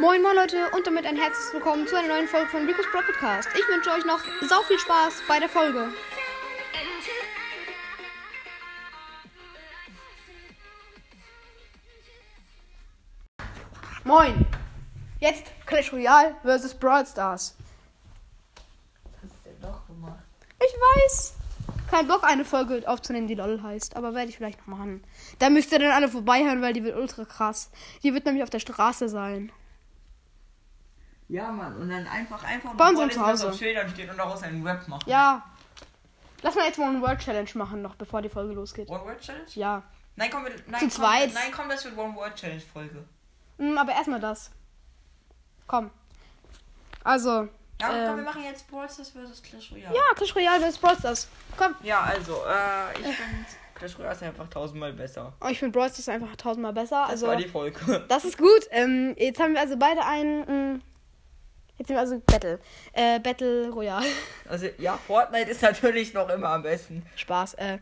Moin moin Leute und damit ein herzliches Willkommen zu einer neuen Folge von Rico's Pro Podcast. Ich wünsche euch noch sau viel Spaß bei der Folge. Moin. Jetzt Clash Royale vs Brawl Stars. Was hast du denn doch gemacht? Ich weiß. Kein Bock, eine Folge aufzunehmen, die LOL heißt. Aber werde ich vielleicht noch machen. Da müsst ihr dann alle vorbeihören, weil die wird ultra krass. Die wird nämlich auf der Straße sein. Ja, Mann, und dann einfach, einfach Bei uns zu Hause. auf Schildern steht und daraus einen Rap machen. Ja. Lass mal jetzt mal eine Word Challenge machen, noch bevor die Folge losgeht. One-Word-Challenge? Ja. Nein, komm, wir, nein, Zu komm, zweit. Nein, komm, das wird One-Word-Challenge Folge. Mm, Aber erstmal das. Komm. Also. Ja, ähm, komm, wir machen jetzt Brawl Stars vs Clash Royale. Ja, Clash Royale vs Brawl Stars. Komm. Ja, also, äh, ich finde Clash Royale ist einfach tausendmal besser. Oh, ich finde Brawl Stars einfach tausendmal besser. Das Also, war die Folge. das ist gut. Ähm, jetzt haben wir also beide einen. Mm, Jetzt sind wir also Battle. Äh, Battle Royale. Also, ja, Fortnite ist natürlich noch immer am besten. Spaß. Äh.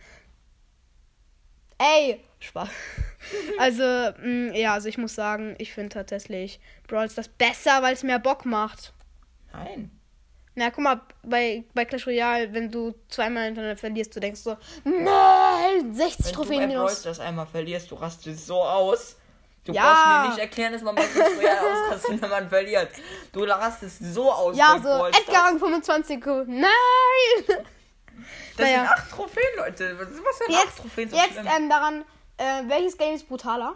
Ey! Spaß. Also, mh, ja, also ich muss sagen, ich finde tatsächlich Brawl Stars besser, weil es mehr Bock macht. Nein. Na, guck mal, bei, bei Clash Royale, wenn du zweimal hintereinander verlierst, du denkst so, nein, 60 Wenn Trophäen du bei Brawl minus. Einmal verlierst, du rastest so aus. Du Ja. brauchst mir nicht erklären, dass man bei Clash Royale ausrastet, wenn man verliert. Du rastest so aus. Ja, so, Brawl Stars. Edgar Rang 25, nein! Das Naja. sind acht Trophäen, Leute. Was, sind Jetzt, Trophäen so jetzt ähm, daran, äh, welches Game ist brutaler?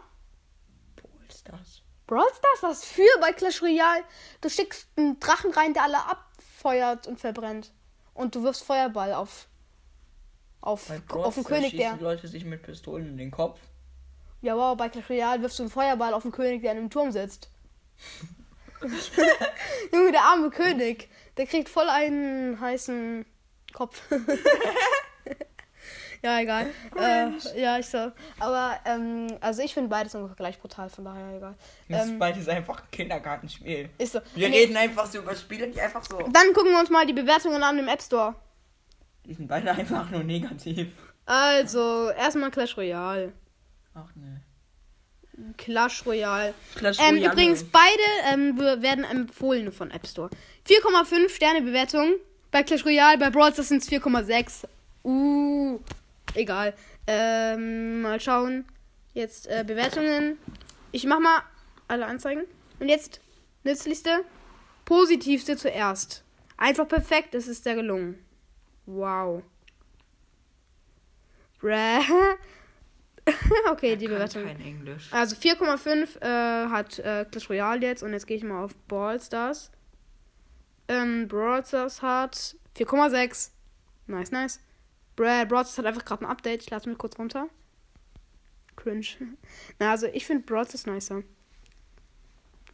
Brawl Stars. Brawl Stars, was für bei Clash Royale? Du schickst einen Drachen rein, der alle abfeuert und verbrennt. Und du wirfst Feuerball auf, auf, auf den König, der. Leute sich mit Pistolen in den Kopf. Ja, wow, bei Clash Royale wirfst du einen Feuerball auf den König, der in einem Turm sitzt. Junge, der arme König. Der kriegt voll einen heißen Kopf. ja, egal. Äh, ja, ich so. Aber, ähm, also ich finde beides ungefähr gleich brutal, von daher egal. Das Ähm, ist beides einfach ein Kindergartenspiel. ist so. Wir Nee, reden einfach so über Spiele, die einfach so. Dann gucken wir uns mal die Bewertungen an im App Store. Die sind beide einfach nur negativ. Also, erstmal Clash Royale. Ach ne. Clash Royale. Clash Ähm, Royale. übrigens, beide ähm, werden empfohlen von App Store. 4,5 Sterne Bewertung. Bei Clash Royale, bei Brawl Stars sind es 4,6. Uh, egal. Ähm, mal schauen. Jetzt äh, Bewertungen. Ich mach mal alle anzeigen. Und jetzt nützlichste, positivste zuerst. Einfach perfekt, es ist sehr gelungen. Wow. Bräh. okay, die Bewertung. Kein Englisch. Also 4,5 äh, hat äh, Clash Royale jetzt und jetzt gehe ich mal auf Brawl Stars. Ähm, Brawl Stars hat 4,6. Nice, nice. Bra Brawl Stars hat einfach gerade ein Update. Ich lade mich kurz runter. Cringe. Na, also ich finde Brawl Stars nicer.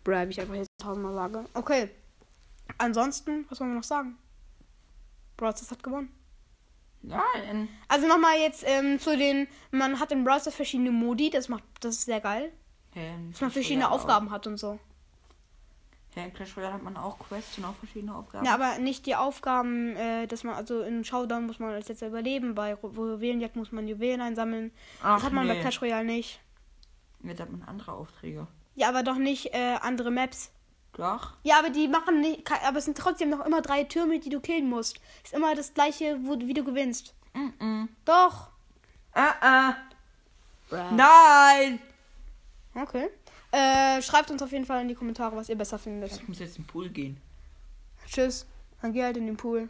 Bra, wie ich einfach jetzt tausendmal sage. Okay. Ansonsten, was wollen wir noch sagen? Brawl Stars hat gewonnen. Nein. Also nochmal jetzt ähm, zu den, man hat in Brawl Stars verschiedene Modi, das macht, das ist sehr geil. Ähm, Dass man verschiedene Aufgaben hat und so. Ja, in Clash Royale hat man auch Quests und auch verschiedene Aufgaben. Ja, aber nicht die Aufgaben, äh, dass man, also in Showdown muss man als letzter überleben, bei Juwelenjagd muss man Juwelen einsammeln. Ach, das hat man bei nee. Clash Royale nicht. Jetzt hat man andere Aufträge. Ja, aber doch nicht äh, andere Maps. Doch. Ja, aber die machen nicht, aber es sind trotzdem noch immer drei Türme, die du killen musst. Ist immer das gleiche, wo, wie du gewinnst. Mm Doch. Ah, ah. Nein. Okay. Äh, schreibt uns auf jeden Fall in die Kommentare, was ihr besser findet. Ich muss jetzt in den Pool gehen. Tschüss. Dann geh halt in den Pool.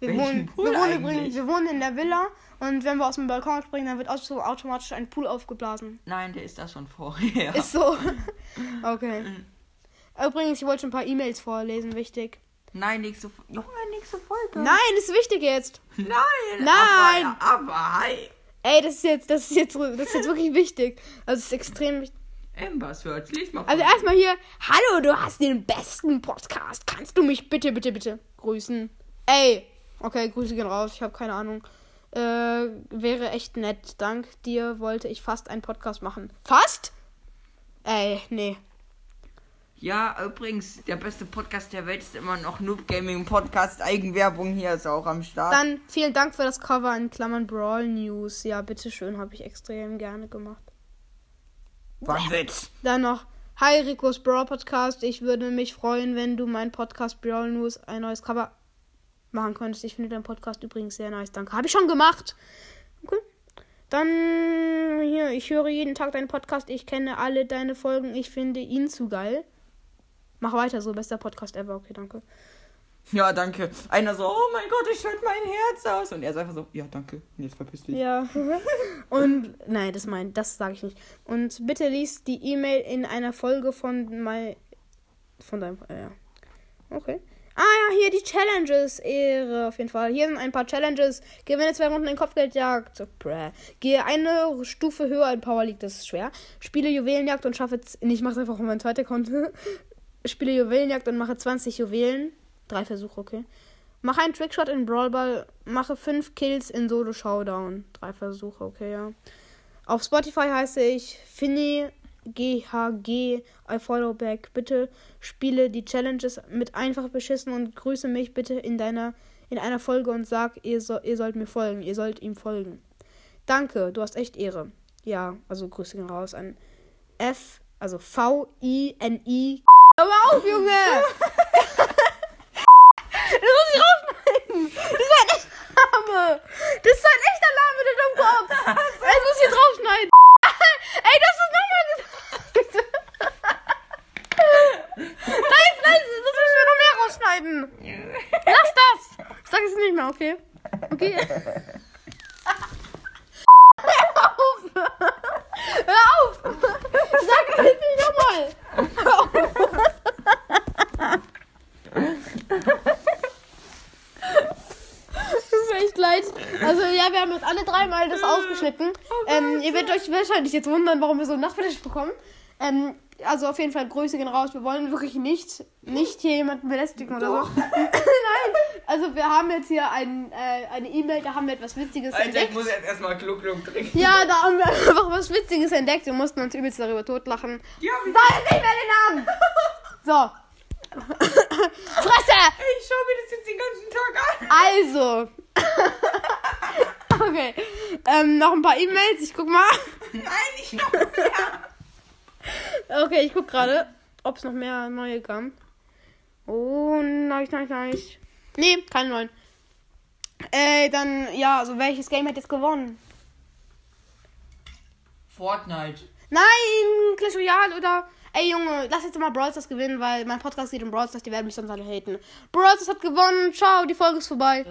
Wir wohnen, Pool wir, wohnen übrigens, wir wohnen in der Villa und wenn wir aus dem Balkon springen, dann wird auto- automatisch ein Pool aufgeblasen. Nein, der ist da schon vorher. Ist so. Okay. Übrigens, ich wollte schon ein paar E-Mails vorlesen, wichtig. Nein, nächste Folge. Junge, nächste Folge. Nein, ist wichtig jetzt. Nein. Nein. Aber, aber hi. Ey, das ist jetzt, das ist jetzt, das ist jetzt wirklich wichtig. Also es ist extrem wichtig. Ambers hört. Lies mal Also vor. erstmal hier, hallo, du hast den besten Podcast. Kannst du mich bitte, bitte, bitte grüßen? Ey, okay, Grüße gehen raus. Ich habe keine Ahnung. Äh, wäre echt nett. Dank dir wollte ich fast einen Podcast machen. Fast? Ey, nee. Ja, übrigens, der beste Podcast der Welt ist immer noch Noob Gaming Podcast. Eigenwerbung hier ist auch am Start. Dann vielen Dank für das Cover in Klammern Brawl News. Ja, bitteschön, habe ich extrem gerne gemacht. War ein Witz. Dann noch, Hi Ricos Brawl Podcast. Ich würde mich freuen, wenn du meinen Podcast Brawl News ein neues Cover machen könntest. Ich finde deinen Podcast übrigens sehr nice. Danke. Habe ich schon gemacht. Okay. Dann hier, ich höre jeden Tag deinen Podcast. Ich kenne alle deine Folgen. Ich finde ihn zu geil. Mach weiter so, bester Podcast ever. Okay, danke. Ja, danke. Einer so, oh mein Gott, ich schütte mein Herz aus. Und er ist einfach so, ja, danke. Und jetzt verpiss dich. Ja. Und nein, das mein, das sage ich nicht. Und bitte lies die E-Mail in einer Folge von mein von deinem äh. Okay. Ah ja, hier die Challenges. Ehre auf jeden Fall. Hier sind ein paar Challenges. Gewinne zwei Runden in Kopfgeldjagd. Bräh. Gehe eine Stufe höher in Power League. Das ist schwer. Spiele Juwelenjagd und schaffe. z- Nee, ich mache einfach auf meinen zweiten Account. Spiele Juwelenjagd und mache 20 Juwelen. Drei Versuche, okay. Mache einen Trickshot in Brawl Ball. Mache 5 Kills in Solo Showdown. Drei Versuche, okay, ja. Auf Spotify heiße ich Finny GHG. I follow back. Bitte spiele die Challenges mit einfach beschissen und grüße mich bitte in deiner in einer Folge und sag, ihr, so, ihr sollt mir folgen. Ihr sollt ihm folgen. Danke, du hast echt Ehre. Ja, also Grüße gehen raus an F, also V-I-N-I. Hör mal auf, Junge! das muss ich rausschneiden! Das ist ein echter Name! Das ist ein echter Name, der Dummkopf! Das muss ich draufschneiden! Ey, das ist nochmal gesagt! Nein, nein, das müssen wir noch mehr rausschneiden! Lass das! Ich sag es nicht mehr, okay? Okay? Hör auf! Hör auf! Sag das jetzt nicht nochmal! Hör auf! Tut mir echt leid. Also ja, wir haben jetzt alle dreimal das ausgeschnitten. Ähm, ihr werdet euch wahrscheinlich jetzt wundern, warum wir so einen Nachmittag bekommen. Ähm, also auf jeden Fall Grüße gehen raus. Wir wollen wirklich nicht, nicht hier jemanden belästigen oder so. Nein, also wir haben jetzt hier ein, äh, eine E-Mail, da haben wir etwas Witziges Alter, ich entdeckt. muss jetzt erstmal Gluck Gluck trinken. Ja, da haben wir einfach was Witziges entdeckt. Wir mussten uns übelst darüber totlachen. Ja, Sag jetzt nicht mehr den Namen! So. Fresse! Ich schau mir das jetzt den ganzen Tag an. Also. okay. Ähm, noch ein paar E-Mails. Ich guck mal. Nein, nicht noch mehr. Okay, ich guck gerade, ob es noch mehr neue kam. Oh, nein, nein, nein. Nee, keine neuen. Äh, dann, ja, also welches Game hat jetzt gewonnen? Fortnite. Nein, Clash Royale oder. Ey Junge, lass jetzt mal Brawl Stars gewinnen, weil mein Podcast geht um Brawl Stars, die werden mich sonst alle haten. Brawl Stars hat gewonnen. Ciao, die Folge ist vorbei.